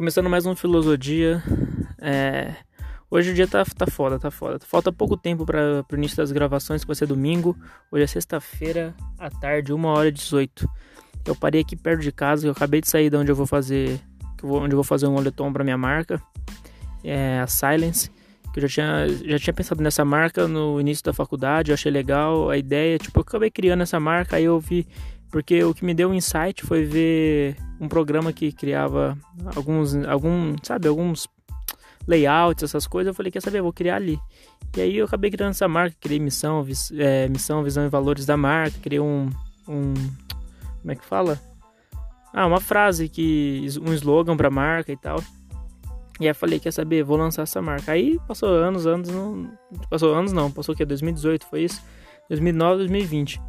Começando mais um Filosofia. É... Hoje o dia tá, tá foda, tá foda. Falta pouco tempo para o início das gravações, que vai ser domingo. Hoje é sexta-feira, à tarde, 1 hora e 18. Eu parei aqui perto de casa, eu acabei de sair de onde eu vou fazer. Onde eu vou fazer um moletom para minha marca. É a Silence. Que eu já tinha, já tinha pensado nessa marca no início da faculdade, eu achei legal a ideia. Tipo, eu acabei criando essa marca, aí eu vi porque o que me deu um insight foi ver um programa que criava alguns, algum, sabe, alguns layouts, essas coisas. Eu falei, quer saber, eu vou criar ali. E aí eu acabei criando essa marca, criei missão, vis, é, missão, visão e valores da marca, criei um, um, como é que fala? Ah, uma frase que, um slogan pra marca e tal. E aí falei, quer saber, vou lançar essa marca. Aí passou anos, anos, não, passou anos não, passou o que, 2018 foi isso? 2009, 2020.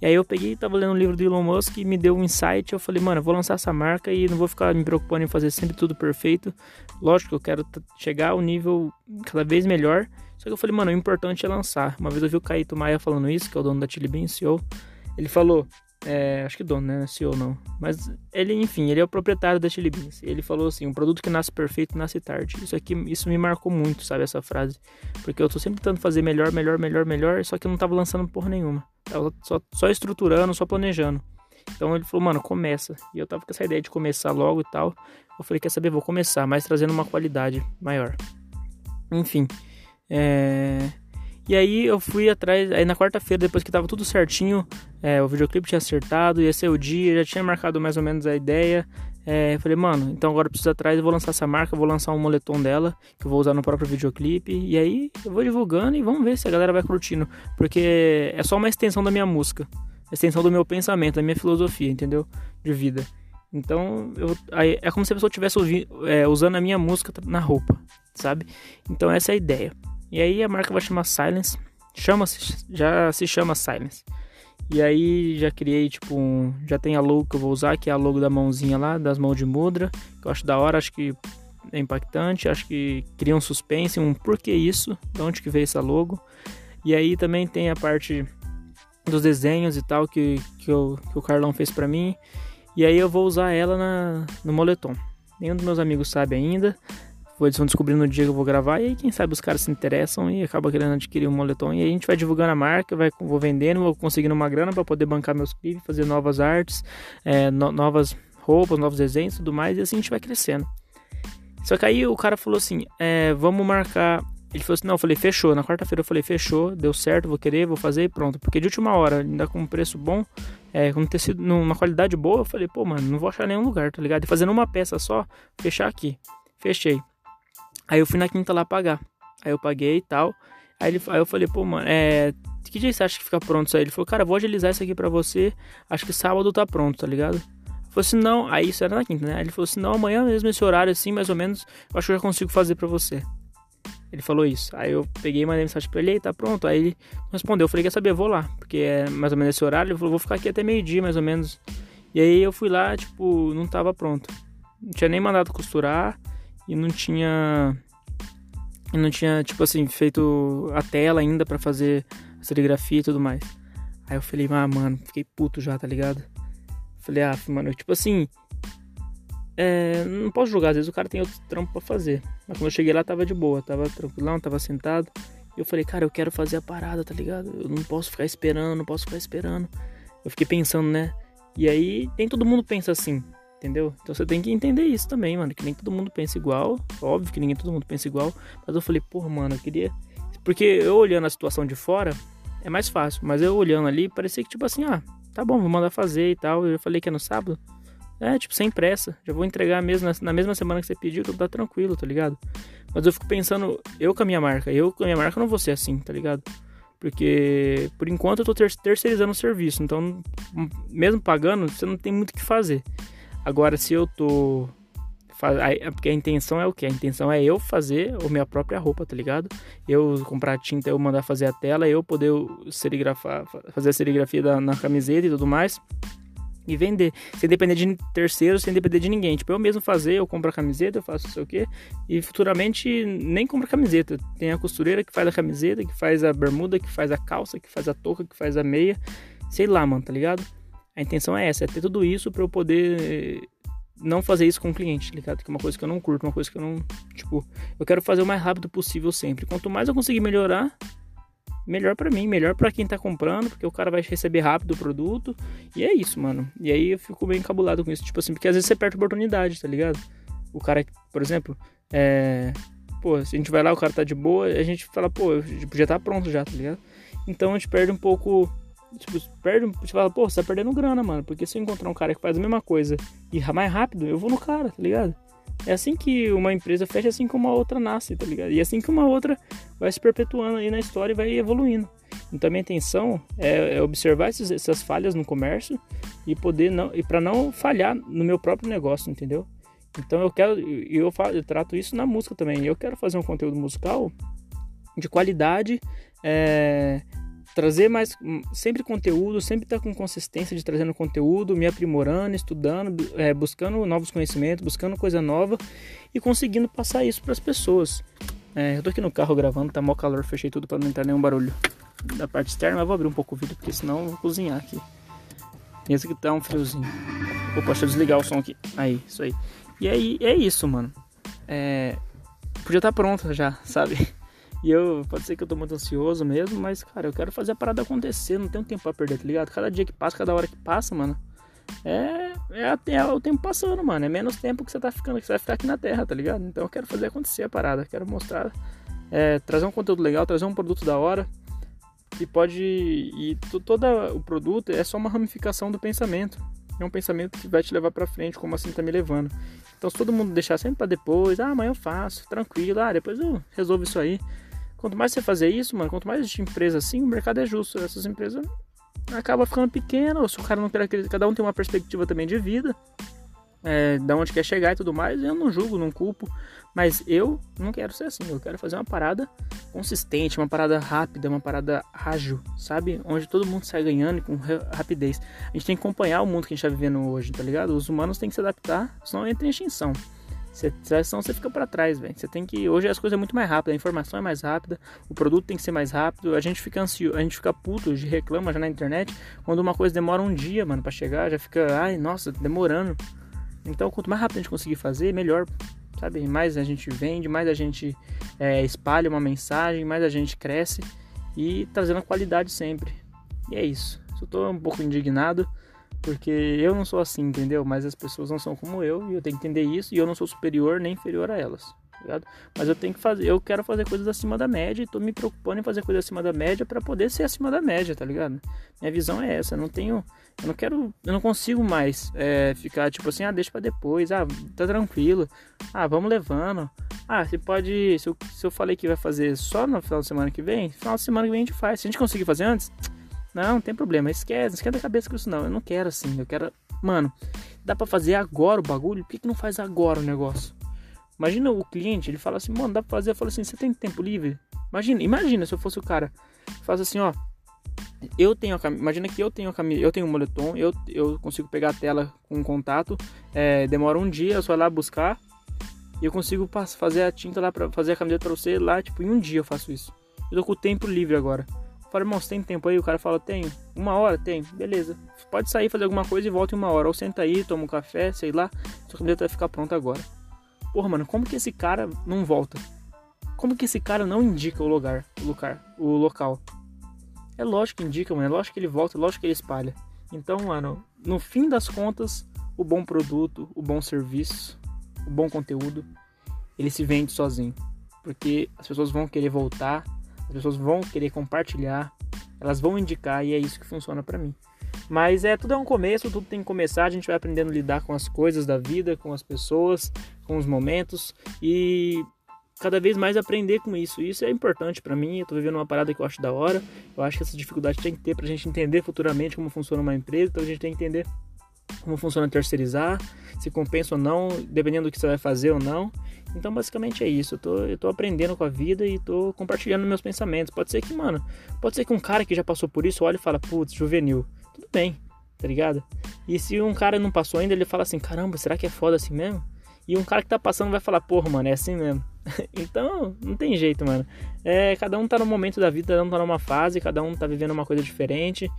E aí eu peguei, tava lendo um livro do Elon Musk e me deu um insight. Eu falei, mano, eu vou lançar essa marca e não vou ficar me preocupando em fazer sempre tudo perfeito. Lógico, eu quero chegar ao nível cada vez melhor. Só que eu falei, mano, o importante é lançar. Uma vez eu vi o Caíto Maia falando isso, que é o dono da Chili Bean, CEO. Ele falou, é, acho que dono, né? CEO não. Mas ele, enfim, ele é o proprietário da Chili Beans. Ele falou assim: um produto que nasce perfeito nasce tarde. Isso aqui, isso me marcou muito, sabe, essa frase. Porque eu tô sempre tentando fazer melhor, melhor, melhor, melhor, só que eu não tava lançando porra nenhuma. Tava só, só estruturando, só planejando. Então ele falou, mano, começa. E eu tava com essa ideia de começar logo e tal. Eu falei, quer saber, vou começar, mas trazendo uma qualidade maior. Enfim. É. E aí eu fui atrás, aí na quarta-feira, depois que tava tudo certinho, é, o videoclipe tinha acertado, ia ser o dia, já tinha marcado mais ou menos a ideia. É, falei, mano, então agora eu preciso atrás, eu vou lançar essa marca, vou lançar um moletom dela, que eu vou usar no próprio videoclipe. E aí eu vou divulgando e vamos ver se a galera vai curtindo. Porque é só uma extensão da minha música, extensão do meu pensamento, da minha filosofia, entendeu? De vida. Então, eu, aí, é como se a pessoa estivesse é, usando a minha música na roupa, sabe? Então essa é a ideia. E aí a marca vai chamar Silence. Chama-se, já se chama Silence. E aí já criei, tipo, um, já tem a logo que eu vou usar, que é a logo da mãozinha lá, das mãos de mudra, que eu acho da hora, acho que é impactante, acho que cria um suspense, um porquê isso, de onde que veio essa logo. E aí também tem a parte dos desenhos e tal que, que, eu, que o Carlão fez para mim. E aí eu vou usar ela na, no moletom. Nenhum dos meus amigos sabe ainda, eles vão descobrir no dia que eu vou gravar, e aí quem sabe os caras se interessam e acabam querendo adquirir um moletom. E aí a gente vai divulgando a marca, vai, vou vendendo, vou conseguindo uma grana para poder bancar meus clipes, fazer novas artes, é, no, novas roupas, novos desenhos e tudo mais, e assim a gente vai crescendo. Só que aí o cara falou assim: é, vamos marcar. Ele falou assim: não, eu falei, fechou. Na quarta-feira eu falei, fechou, deu certo, vou querer, vou fazer e pronto. Porque de última hora, ainda com um preço bom, é, com um tecido, numa qualidade boa, eu falei, pô, mano, não vou achar nenhum lugar, tá ligado? E fazendo uma peça só, fechar aqui. Fechei. Aí eu fui na quinta lá pagar. Aí eu paguei e tal. Aí, ele, aí eu falei, pô, mano, é. Que dia você acha que fica pronto isso aí? Ele falou, cara, vou agilizar isso aqui pra você. Acho que sábado tá pronto, tá ligado? Eu falei assim, não. Aí isso era na quinta, né? Ele falou assim, não, amanhã mesmo esse horário assim, mais ou menos, eu acho que eu já consigo fazer pra você. Ele falou isso. Aí eu peguei e mandei mensagem pra ele, aí tá pronto. Aí ele respondeu. Eu falei, quer saber, vou lá. Porque é mais ou menos esse horário. Ele falou, vou ficar aqui até meio-dia, mais ou menos. E aí eu fui lá, tipo, não tava pronto. Não tinha nem mandado costurar e não tinha e não tinha tipo assim feito a tela ainda para fazer a serigrafia e tudo mais. Aí eu falei, ah, mano, fiquei puto já, tá ligado? Falei, ah, mano, tipo assim, é, não posso julgar, às vezes o cara tem outro trampo para fazer. Mas quando eu cheguei lá tava de boa, tava tranquilão, tava sentado. E eu falei, cara, eu quero fazer a parada, tá ligado? Eu não posso ficar esperando, não posso ficar esperando. Eu fiquei pensando, né? E aí, nem todo mundo pensa assim. Entendeu? Então você tem que entender isso também, mano. Que nem todo mundo pensa igual. Óbvio que ninguém todo mundo pensa igual. Mas eu falei, porra, mano, eu queria. Porque eu olhando a situação de fora é mais fácil. Mas eu olhando ali, parecia que, tipo assim, ah, tá bom, vou mandar fazer e tal. Eu falei que é no sábado. É, tipo, sem pressa. Já vou entregar mesmo na mesma semana que você pediu, que tá tranquilo, tá ligado? Mas eu fico pensando, eu com a minha marca, eu com a minha marca não vou ser assim, tá ligado? Porque por enquanto eu tô terceirizando o serviço. Então, mesmo pagando, você não tem muito o que fazer. Agora, se eu tô. Porque a intenção é o que? A intenção é eu fazer a minha própria roupa, tá ligado? Eu comprar tinta, eu mandar fazer a tela, eu poder serigrafar, fazer a serigrafia da, na camiseta e tudo mais. E vender. Sem depender de terceiros, sem depender de ninguém. Tipo, eu mesmo fazer, eu compro a camiseta, eu faço não sei o quê. E futuramente nem compro a camiseta. Tem a costureira que faz a camiseta, que faz a bermuda, que faz a calça, que faz a touca, que faz a meia. Sei lá, mano, tá ligado? A intenção é essa, é ter tudo isso para eu poder não fazer isso com o cliente, tá ligado? Que é uma coisa que eu não curto, uma coisa que eu não. Tipo, eu quero fazer o mais rápido possível sempre. Quanto mais eu conseguir melhorar, melhor para mim, melhor para quem tá comprando, porque o cara vai receber rápido o produto. E é isso, mano. E aí eu fico bem encabulado com isso, tipo assim, porque às vezes você perde oportunidade, tá ligado? O cara, por exemplo, é. Pô, se a gente vai lá, o cara tá de boa, a gente fala, pô, eu já tá pronto já, tá ligado? Então a gente perde um pouco Tipo, perde, você fala, pô, você tá perdendo grana, mano. Porque se eu encontrar um cara que faz a mesma coisa e mais rápido, eu vou no cara, tá ligado? É assim que uma empresa fecha, assim que uma outra nasce, tá ligado? E assim que uma outra vai se perpetuando aí na história e vai evoluindo. Então a minha intenção é, é observar esses, essas falhas no comércio e poder não e para não falhar no meu próprio negócio, entendeu? Então eu quero e eu, eu, trato isso na música também. Eu quero fazer um conteúdo musical de qualidade, é, trazer mais sempre conteúdo, sempre estar tá com consistência de trazendo conteúdo, me aprimorando, estudando, é, buscando novos conhecimentos, buscando coisa nova e conseguindo passar isso para as pessoas. É, eu tô aqui no carro gravando, tá mó calor, fechei tudo para não entrar nenhum barulho da parte externa, mas vou abrir um pouco o vídeo porque senão eu vou cozinhar aqui. E esse aqui tá um friozinho. Opa, deixa eu desligar o som aqui. Aí, isso aí. E aí, é isso, mano. É, podia estar tá pronto já, sabe? E eu, pode ser que eu tô muito ansioso mesmo, mas, cara, eu quero fazer a parada acontecer, não tenho tempo pra perder, tá ligado? Cada dia que passa, cada hora que passa, mano, é, é, é, o tempo passando, mano. É menos tempo que você tá ficando, que você vai ficar aqui na Terra, tá ligado? Então eu quero fazer acontecer a parada, quero mostrar, é, trazer um conteúdo legal, trazer um produto da hora. E pode. E todo o produto é só uma ramificação do pensamento. É um pensamento que vai te levar pra frente, como assim tá me levando. Então, se todo mundo deixar sempre pra depois, ah, amanhã eu faço, tranquilo, ah, depois eu resolvo isso aí. Quanto mais você fazer isso, mano, quanto mais empresa assim, o mercado é justo. Essas empresas acabam ficando pequenas, ou se o cara não quer cada um tem uma perspectiva também de vida, é, da onde quer chegar e tudo mais, eu não julgo, não culpo, mas eu não quero ser assim, eu quero fazer uma parada consistente, uma parada rápida, uma parada ágil, sabe? Onde todo mundo sai ganhando com rapidez. A gente tem que acompanhar o mundo que a gente tá vivendo hoje, tá ligado? Os humanos têm que se adaptar, senão entra em extinção. Você, senão você fica para trás, velho. Você tem que. Hoje as coisas é muito mais rápida, a informação é mais rápida, o produto tem que ser mais rápido. A gente fica ansioso, a gente fica puto, de reclama já na internet quando uma coisa demora um dia, mano, para chegar, já fica, ai, nossa, demorando. Então, quanto mais rápido a gente conseguir fazer, melhor, sabe? Mais a gente vende, mais a gente é, espalha uma mensagem, mais a gente cresce e trazendo a qualidade sempre. E é isso. Eu tô um pouco indignado porque eu não sou assim, entendeu? Mas as pessoas não são como eu e eu tenho que entender isso e eu não sou superior nem inferior a elas. Tá ligado? Mas eu tenho que fazer, eu quero fazer coisas acima da média e tô me preocupando em fazer coisas acima da média para poder ser acima da média, tá ligado? Minha visão é essa, eu não tenho, eu não quero, eu não consigo mais é, ficar tipo assim, ah, deixa para depois, ah, tá tranquilo, ah, vamos levando, ah, você pode, se eu, se eu falei que vai fazer só no final de semana que vem, final de semana que vem a gente faz, se a gente conseguir fazer antes, não, não tem problema. Esquece, esquenta a cabeça com isso não. Eu não quero assim. Eu quero. Mano, dá para fazer agora o bagulho? Por que, que não faz agora o negócio? Imagina o cliente, ele fala assim, mano, dá pra fazer. Eu falo assim, você tem tempo livre? Imagina, imagina se eu fosse o cara. Faz assim, ó. Eu tenho a camisa. Imagina que eu tenho a camisa. Eu tenho um moletom. Eu, eu consigo pegar a tela com contato. É, demora um dia, eu só lá buscar. E eu consigo fazer a tinta lá pra fazer a camiseta pra você lá, tipo, em um dia eu faço isso. Eu tô com o tempo livre agora. Fala, irmão, você tem tempo aí? O cara fala, tenho. Uma hora? Tem. Beleza. Pode sair, fazer alguma coisa e volta em uma hora. Ou senta aí, toma um café, sei lá. Sua camiseta vai ficar pronta agora. Porra, mano, como que esse cara não volta? Como que esse cara não indica o lugar, o lugar, o local? É lógico que indica, mano. É lógico que ele volta, é lógico que ele espalha. Então, mano, no fim das contas, o bom produto, o bom serviço, o bom conteúdo, ele se vende sozinho. Porque as pessoas vão querer voltar as pessoas vão querer compartilhar, elas vão indicar e é isso que funciona para mim. Mas é tudo é um começo, tudo tem que começar, a gente vai aprendendo a lidar com as coisas da vida, com as pessoas, com os momentos e cada vez mais aprender com isso. Isso é importante para mim. Eu tô vivendo uma parada que eu acho da hora. Eu acho que essa dificuldade tem que ter pra gente entender futuramente como funciona uma empresa, então a gente tem que entender como funciona terceirizar, se compensa ou não, dependendo do que você vai fazer ou não. Então, basicamente é isso. Eu tô, eu tô aprendendo com a vida e tô compartilhando meus pensamentos. Pode ser que, mano, pode ser que um cara que já passou por isso olhe e fala, putz, juvenil. Tudo bem, tá ligado? E se um cara não passou ainda, ele fala assim, caramba, será que é foda assim mesmo? E um cara que tá passando vai falar, porra, mano, é assim mesmo. então, não tem jeito, mano. É, cada um tá no momento da vida, cada um tá numa fase, cada um tá vivendo uma coisa diferente.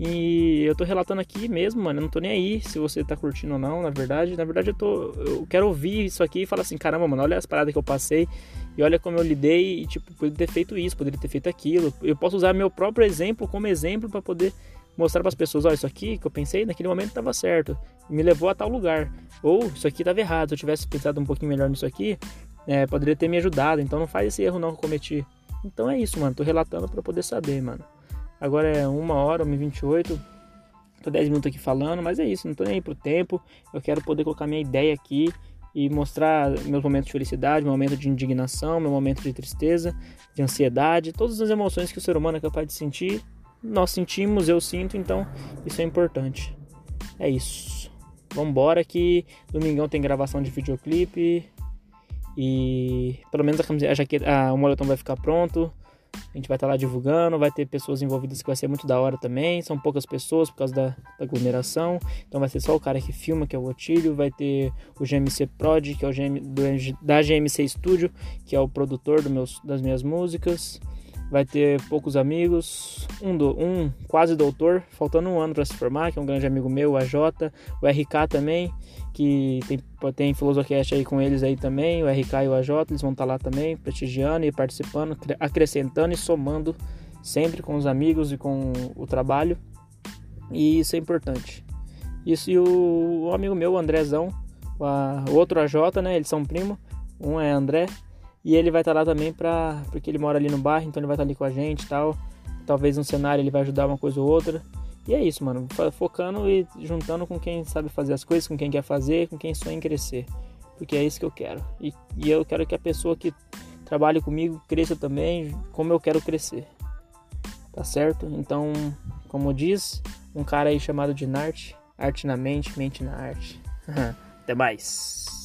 E eu tô relatando aqui mesmo, mano. Eu não tô nem aí se você tá curtindo ou não, na verdade. Na verdade, eu tô. Eu quero ouvir isso aqui e falar assim, caramba, mano, olha as paradas que eu passei. E olha como eu lidei e, tipo, poderia ter feito isso, poderia ter feito aquilo. Eu posso usar meu próprio exemplo como exemplo para poder mostrar para as pessoas, olha, isso aqui que eu pensei naquele momento estava certo, me levou a tal lugar. Ou isso aqui estava errado, se eu tivesse pensado um pouquinho melhor nisso aqui, é, poderia ter me ajudado. Então não faz esse erro não que eu cometi. Então é isso, mano. Tô relatando para poder saber, mano. Agora é uma hora, 1h28. Tô 10 minutos aqui falando, mas é isso. Não tô nem aí pro tempo. Eu quero poder colocar minha ideia aqui e mostrar meus momentos de felicidade, meu momento de indignação, meu momento de tristeza, de ansiedade, todas as emoções que o ser humano é capaz de sentir. Nós sentimos, eu sinto, então isso é importante. É isso. Vambora que domingão tem gravação de videoclipe. E pelo menos a, a jaqueta, a, o moletom vai ficar pronto. A gente vai estar tá lá divulgando, vai ter pessoas envolvidas que vai ser muito da hora também. São poucas pessoas por causa da, da aglomeração. Então vai ser só o cara que filma, que é o Otílio. Vai ter o GMC Prod, que é o GM, do, da GMC Studio, que é o produtor do meus, das minhas músicas vai ter poucos amigos, um, do, um quase doutor, faltando um ano para se formar, que é um grande amigo meu, o AJ, o RK também, que tem, tem Filosocast aí com eles aí também, o RK e o AJ, eles vão estar tá lá também, prestigiando e participando, acrescentando e somando sempre com os amigos e com o trabalho, e isso é importante. Isso e o, o amigo meu, o Andrezão, o, o outro AJ, né, eles são primo, um é André, e ele vai estar tá lá também pra, porque ele mora ali no bairro, então ele vai estar tá ali com a gente e tal. Talvez no cenário ele vai ajudar uma coisa ou outra. E é isso, mano. Focando e juntando com quem sabe fazer as coisas, com quem quer fazer, com quem sonha em crescer. Porque é isso que eu quero. E, e eu quero que a pessoa que trabalhe comigo cresça também como eu quero crescer. Tá certo? Então, como diz um cara aí chamado de Nart, arte na mente, mente na arte. Até mais.